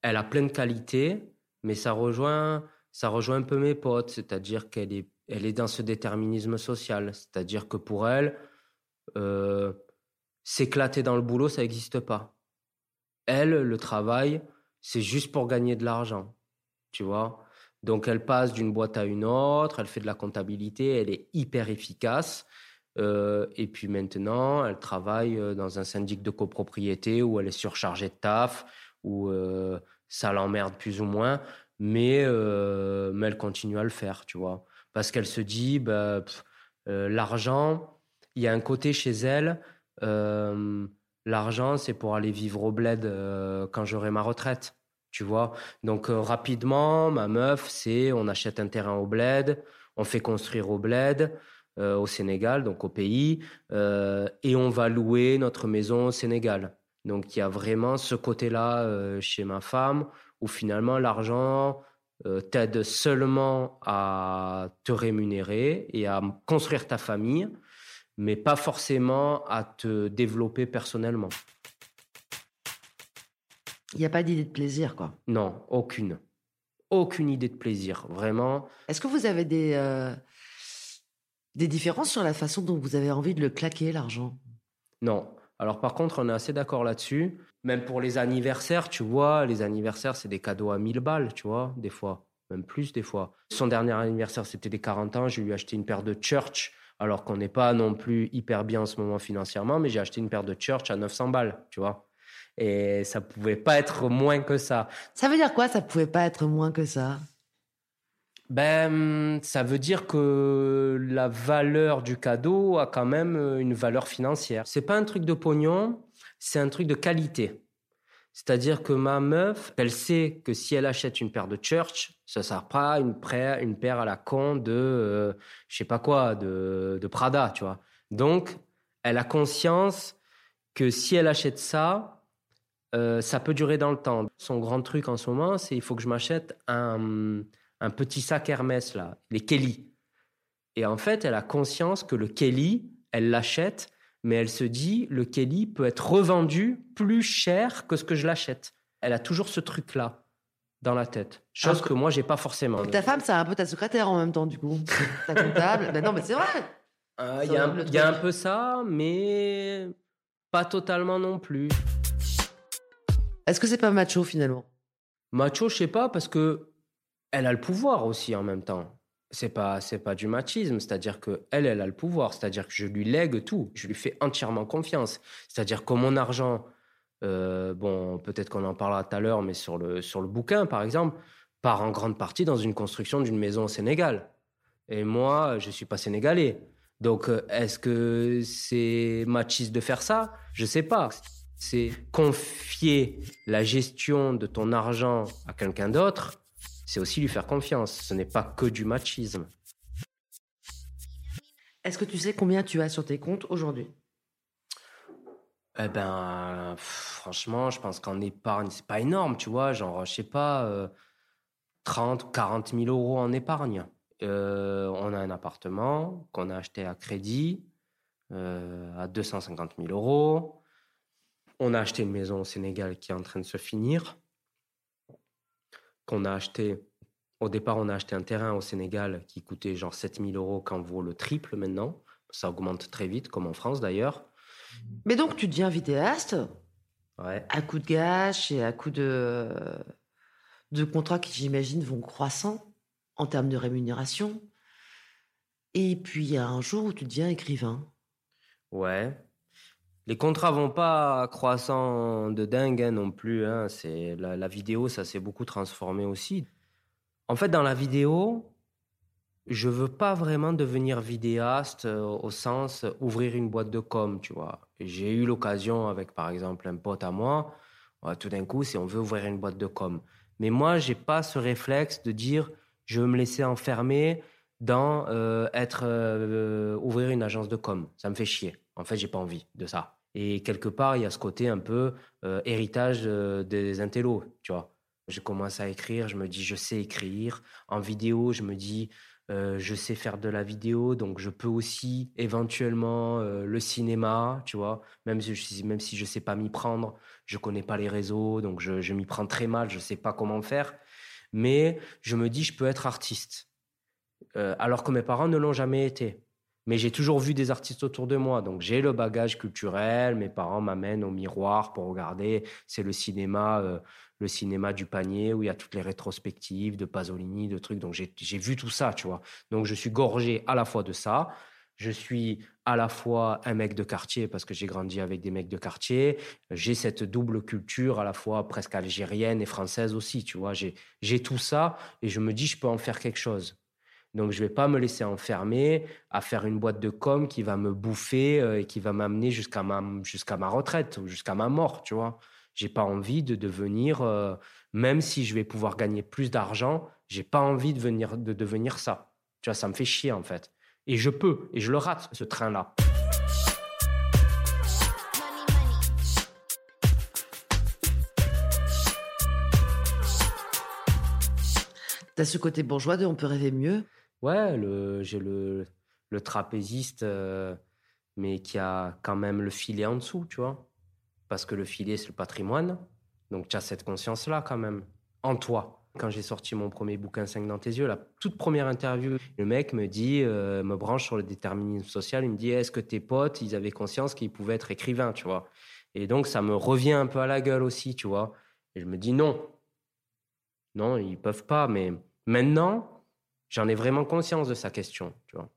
elle a plein de qualités, mais ça rejoint, ça rejoint un peu mes potes. C'est-à-dire qu'elle est, elle est dans ce déterminisme social. C'est-à-dire que pour elle, euh, s'éclater dans le boulot, ça n'existe pas. Elle, le travail, c'est juste pour gagner de l'argent. Tu vois. Donc elle passe d'une boîte à une autre, elle fait de la comptabilité, elle est hyper efficace. Euh, et puis maintenant, elle travaille euh, dans un syndic de copropriété où elle est surchargée de taf, où ça l'emmerde plus ou moins, mais, mais elle continue à le faire, tu vois. Parce qu'elle se dit, bah, euh, l'argent, il y a un côté chez elle, euh, l'argent, c'est pour aller vivre au bled euh, quand j'aurai ma retraite, tu vois. Donc rapidement, ma meuf, c'est on achète un terrain au bled, on fait construire au bled. au Sénégal, donc au pays, et on va louer notre maison au Sénégal. Donc il y a vraiment ce côté-là chez ma femme où finalement l'argent, euh, t'aide seulement à te rémunérer et à construire ta famille, mais pas forcément à te développer personnellement. Il n'y a pas d'idée de plaisir, quoi. Non, aucune. Aucune idée de plaisir, vraiment. Est-ce que vous avez des, euh, des différences sur la façon dont vous avez envie de le claquer, l'argent? Non. Alors par contre, on est assez d'accord là-dessus. Même pour les anniversaires, tu vois, les anniversaires, c'est des cadeaux à 1000 balles, tu vois, des fois. Même plus, des fois. Son dernier anniversaire, c'était des 40 ans. Je lui ai acheté une paire de Church, alors qu'on n'est pas non plus hyper bien en ce moment financièrement, mais j'ai acheté une paire de Church à 900 balles, tu vois. Et ça pouvait pas être moins que ça. Ça veut dire quoi, ça pouvait pas être moins que ça? Ben, ça veut dire que la valeur du cadeau a quand même une valeur financière. C'est pas un truc de pognon, c'est un truc de qualité. C'est-à-dire que ma meuf, elle sait que si elle achète une paire de Church, ça ne sert pas une, une paire à la con de, euh, je sais pas quoi, de, de, Prada, tu vois. Donc, elle a conscience que si elle achète ça, euh, ça peut durer dans le temps. Son grand truc en ce moment, c'est il faut que je m'achète un, un petit sac Hermès, là, les Kelly. Et en fait, elle a conscience que le Kelly, elle l'achète mais elle se dit le Kelly peut être revendu plus cher que ce que je l'achète. Elle a toujours ce truc-là dans la tête, chose que moi j'ai pas forcément. Ta femme, c'est un peu ta secrétaire en même temps du coup, [LAUGHS] ta comptable. ben non, mais c'est vrai. Euh, il y, a un peu ça, mais pas totalement non plus. Est-ce que c'est pas macho finalement? Macho, je sais pas, parce que elle a le pouvoir aussi en même temps. C'est pas c'est pas du machisme, c'est-à-dire que elle elle a le pouvoir, c'est-à-dire que je lui lègue tout, je lui fais entièrement confiance, c'est-à-dire que mon argent, euh, bon peut-être qu'on en parlera tout à l'heure, mais sur le sur le bouquin par exemple, part en grande partie dans une construction d'une maison au Sénégal. Et moi je suis pas sénégalais, donc euh, est-ce que c'est machiste de faire ça? Je sais pas. C'est confier la gestion de ton argent à quelqu'un d'autre c'est aussi lui faire confiance. Ce n'est pas que du machisme. Est-ce que tu sais combien tu as sur tes comptes aujourd'hui? Eh ben, franchement, je pense qu'en épargne, c'est pas énorme, tu vois. Genre, je sais pas, 30 30, 40 000 euros en épargne. Euh, on a un appartement qu'on a acheté à crédit euh, à 250 000 euros. On a acheté une maison au Sénégal qui est en train de se finir qu'on a acheté. Au départ, on a acheté un terrain au Sénégal qui coûtait genre 7000 euros, quand vaut le triple maintenant. Ça augmente très vite, comme en France d'ailleurs. Mais donc, tu deviens vidéaste ouais. à coup de gâche et à coup de, de contrats qui, j'imagine, vont croissant en termes de rémunération. Et puis, il y a un jour où tu deviens écrivain. Ouais, les contrats vont pas croissant de dingue hein, non plus. Hein. C'est la, vidéo, ça s'est beaucoup transformé aussi. En fait, dans la vidéo, je veux pas vraiment devenir vidéaste euh, au sens ouvrir une boîte de com, tu vois. J'ai eu l'occasion avec, par exemple, un pote à moi. tout d'un coup, c'est on veut ouvrir une boîte de com. Mais moi, j'ai pas ce réflexe de dire je veux me laisser enfermer dans euh, être euh, ouvrir une agence de com. Ça me fait chier. En fait, j'ai pas envie de ça. Et quelque part, il y a ce côté un peu euh, héritage euh, des intellos, tu vois. Je commence à écrire, je me dis je sais écrire. En vidéo, je me dis euh, je sais faire de la vidéo, donc je peux aussi éventuellement le cinéma, tu vois. Même si, même si je sais pas m'y prendre, je connais pas les réseaux, donc je, je m'y prends très mal, je sais pas comment faire. Mais je me dis je peux être artiste. alors que mes parents ne l'ont jamais été. Mais j'ai toujours vu des artistes autour de moi, donc j'ai le bagage culturel. Mes parents m'amènent au miroir pour regarder. C'est le cinéma, euh, le cinéma du panier où il y a toutes les rétrospectives de Pasolini, de trucs. Donc j'ai vu tout ça, tu vois. Donc je suis gorgé à la fois de ça. Je suis à la fois un mec de quartier parce que j'ai grandi avec des mecs de quartier. J'ai cette double culture à la fois presque algérienne et française aussi, tu vois. J'ai tout ça et je me dis je peux en faire quelque chose. Donc, je ne vais pas me laisser enfermer à faire une boîte de com qui va me bouffer euh, et qui va m'amener jusqu'à ma, jusqu'à ma retraite ou jusqu'à ma mort, tu vois. J'ai pas envie de devenir, euh, même si je vais pouvoir gagner plus d'argent, j'ai pas envie de, venir, de devenir ça. Tu vois, ça me fait chier en fait. Et je peux, et je le rate, ce train-là. T'as ce côté bourgeois de on peut rêver mieux? Ouais, j'ai le, le trapéziste, euh, mais qui a quand même le filet en dessous, tu vois. Parce que le filet, c'est le patrimoine. Donc, tu as cette conscience-là quand même, en toi. Quand j'ai sorti mon premier bouquin 5 dans tes yeux, la toute première interview, le mec me dit, euh, me branche sur le déterminisme social, il me dit, est-ce que tes potes, ils avaient conscience qu'ils pouvaient être écrivains, tu vois Et donc, ça me revient un peu à la gueule aussi, tu vois. Et je me dis, non. Non, ils peuvent pas, mais maintenant, J'en ai vraiment conscience de sa question, tu vois.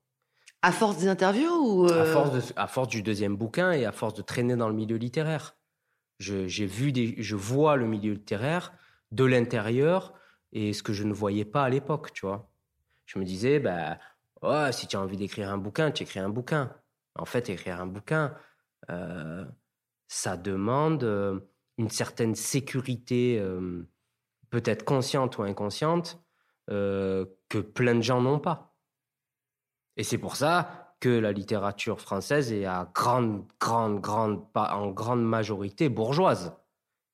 À force des interviews ou à, euh, force à force du deuxième bouquin et à force de traîner dans le milieu littéraire. Je, j'ai vu des, je vois le milieu littéraire de l'intérieur et ce que je ne voyais pas à l'époque, tu vois. Je me disais, bah, oh, si tu as envie d'écrire un bouquin, tu écris un bouquin. En fait, écrire un bouquin, euh, ça demande euh, une certaine sécurité, peut-être consciente ou inconsciente, euh, que plein de gens n'ont pas. Et c'est pour ça que la littérature française est à grande, grande, grande, en grande majorité bourgeoise.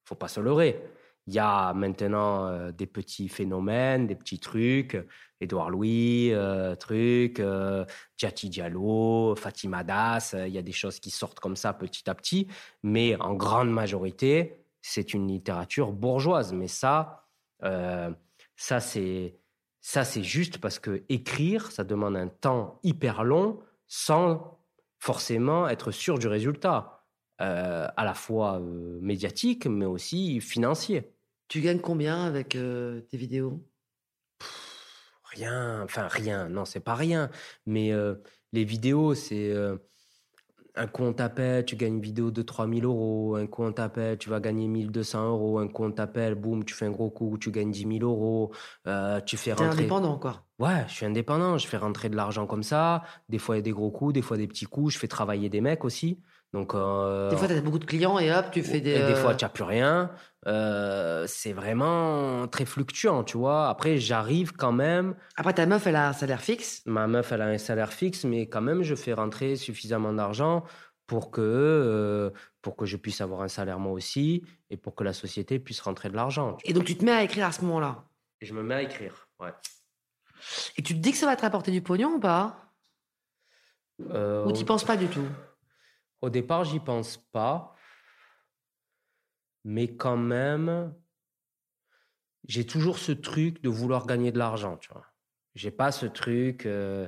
Faut pas se leurrer. Il y a maintenant euh, des petits phénomènes, des petits trucs, Édouard Louis, euh, truc, euh, Diallo, Fatima Das, il y a des choses qui sortent comme ça petit à petit, mais en grande majorité, c'est une littérature bourgeoise. Mais ça, ça c'est ça, c'est juste parce que écrire, ça demande un temps hyper long sans forcément être sûr du résultat, euh, à la fois euh, médiatique, mais aussi financier. Tu gagnes combien avec euh, tes vidéos? Rien, enfin rien, non, c'est pas rien. Mais les vidéos, c'est un coup on t'appelle, tu gagnes une vidéo de 3000 euros, un coup on t'appelle, tu vas gagner 1200 euros, un coup on t'appelle, boum, tu fais un gros coup, tu gagnes 10 000 euros, euh, tu fais rentrer... indépendant, quoi. Ouais, je suis indépendant, je fais rentrer de l'argent comme ça, des fois il y a des gros coups, des fois des petits coups, je fais travailler des mecs aussi. Donc, euh, des fois, tu as beaucoup de clients et hop, tu fais des. Et des fois, tu n'as plus rien. Euh, c'est vraiment très fluctuant, tu vois. Après, j'arrive quand même. Après, ta meuf, elle a un salaire fixe? Ma meuf, elle a un salaire fixe, mais quand même, je fais rentrer suffisamment d'argent pour que, euh, pour que je puisse avoir un salaire moi aussi et pour que la société puisse rentrer de l'argent. Et donc, tu te mets à écrire à ce moment-là? Je me mets à écrire, ouais. Et tu te dis que ça va te rapporter du pognon ou pas? Euh, Ou tu penses pas du tout? Au départ, j'y pense pas. Mais quand même, j'ai toujours ce truc de vouloir gagner de l'argent, tu vois. J'ai pas ce truc. Euh,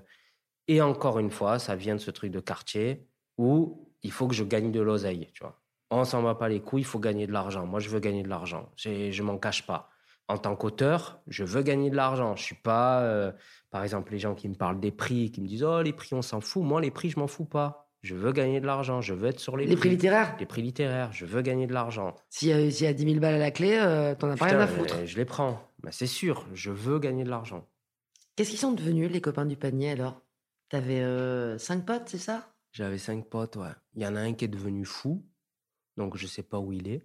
et encore une fois, ça vient de ce truc de quartier où il faut que je gagne de l'oseille, tu vois. On s'en va pas les couilles, il faut gagner de l'argent. Moi, je veux gagner de l'argent. Je m'en cache pas. En tant qu'auteur, je veux gagner de l'argent. Je suis pas, euh, par exemple, les gens qui me parlent des prix, qui me disent oh les prix, on s'en fout. Moi, les prix, je m'en fous pas. Je veux gagner de l'argent, je veux être sur les, les prix, littéraires. Les prix littéraires, je veux gagner de l'argent. S'il y, a 10 000 balles à la clé, euh, t'en as pas rien à foutre. Je les prends. Bah, c'est sûr, je veux gagner de l'argent. Qu'est-ce qu'ils sont devenus, les copains du panier, alors? T'avais euh, cinq potes, c'est ça? J'avais cinq potes, ouais. Il y en a un qui est devenu fou, donc je sais pas où il est.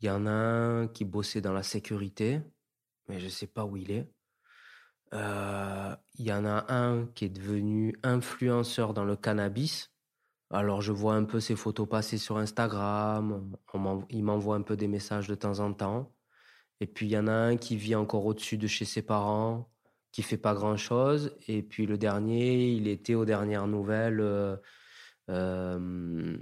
Il y en a un qui bossait dans la sécurité, mais je sais pas où il est. Euh, il y en a un qui est devenu influenceur dans le cannabis. Alors je vois un peu ses photos passer sur Instagram, il m'envoie un peu des messages de temps en temps. Et puis il y en a un qui vit encore au-dessus de chez ses parents, qui fait pas grand-chose. Et puis le dernier, il était aux dernières nouvelles euh, euh,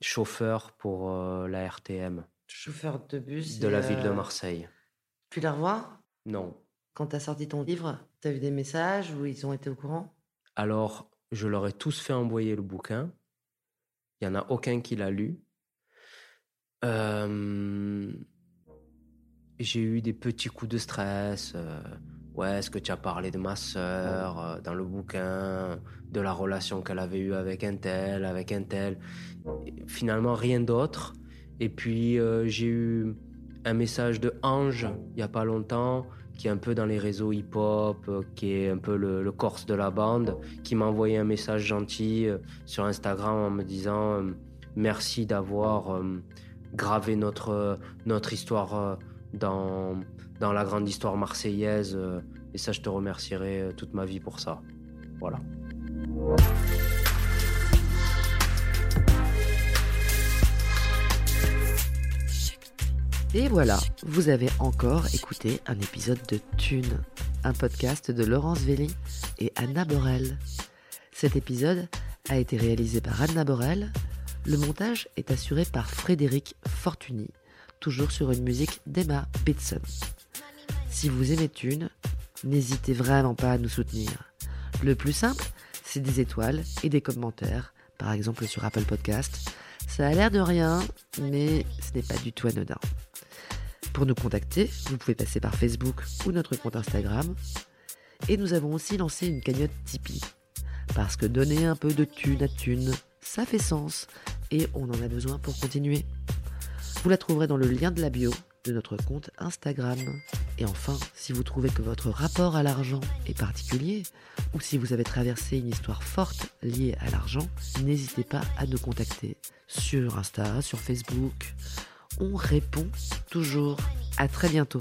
chauffeur pour euh, la RTM. Chauffeur de bus De la ville de Marseille. Tu la revois Non. Quand tu as sorti ton livre, tu as eu des messages où ils ont été au courant? Alors, je leur ai tous fait envoyer le bouquin. Il n'y en a aucun qui l'a lu. Euh, j'ai eu des petits coups de stress. Euh, ouais, est-ce que tu as parlé de ma sœur euh, dans le bouquin, de la relation qu'elle avait eue avec un tel, avec un tel Finalement, rien d'autre. Et puis, j'ai eu un message de Ange il n'y a pas longtemps qui est un peu dans les réseaux hip-hop, qui est un peu le, corse de la bande, qui m'a envoyé un message gentil sur Instagram en me disant merci d'avoir graver notre, notre histoire euh, dans, dans la grande histoire marseillaise. Euh, et ça, je te remercierai euh, toute ma vie pour ça. Voilà. Et voilà, vous avez encore écouté un épisode de Thune, un podcast de Laurence Velli et Anna Borel. Cet épisode a été réalisé par Anna Borel, le montage est assuré par Frédéric Fortuny, toujours sur une musique d'Emma Bitson. Si vous aimez Thune, n'hésitez vraiment pas à nous soutenir. Le plus simple, c'est des étoiles et des commentaires, par exemple sur Apple Podcast. Ça a l'air de rien, mais ce n'est pas du tout anodin. Pour nous contacter, vous pouvez passer par Facebook ou notre compte Instagram. Et nous avons aussi lancé une cagnotte Tipeee. Parce que donner un peu de thune à thune, ça fait sens et on en a besoin pour continuer. Vous la trouverez dans le lien de la bio de notre compte Instagram. Et enfin, si vous trouvez que votre rapport à l'argent est particulier, ou si vous avez traversé une histoire forte liée à l'argent, n'hésitez pas à nous contacter sur Insta, sur Facebook. On répond toujours. À très bientôt.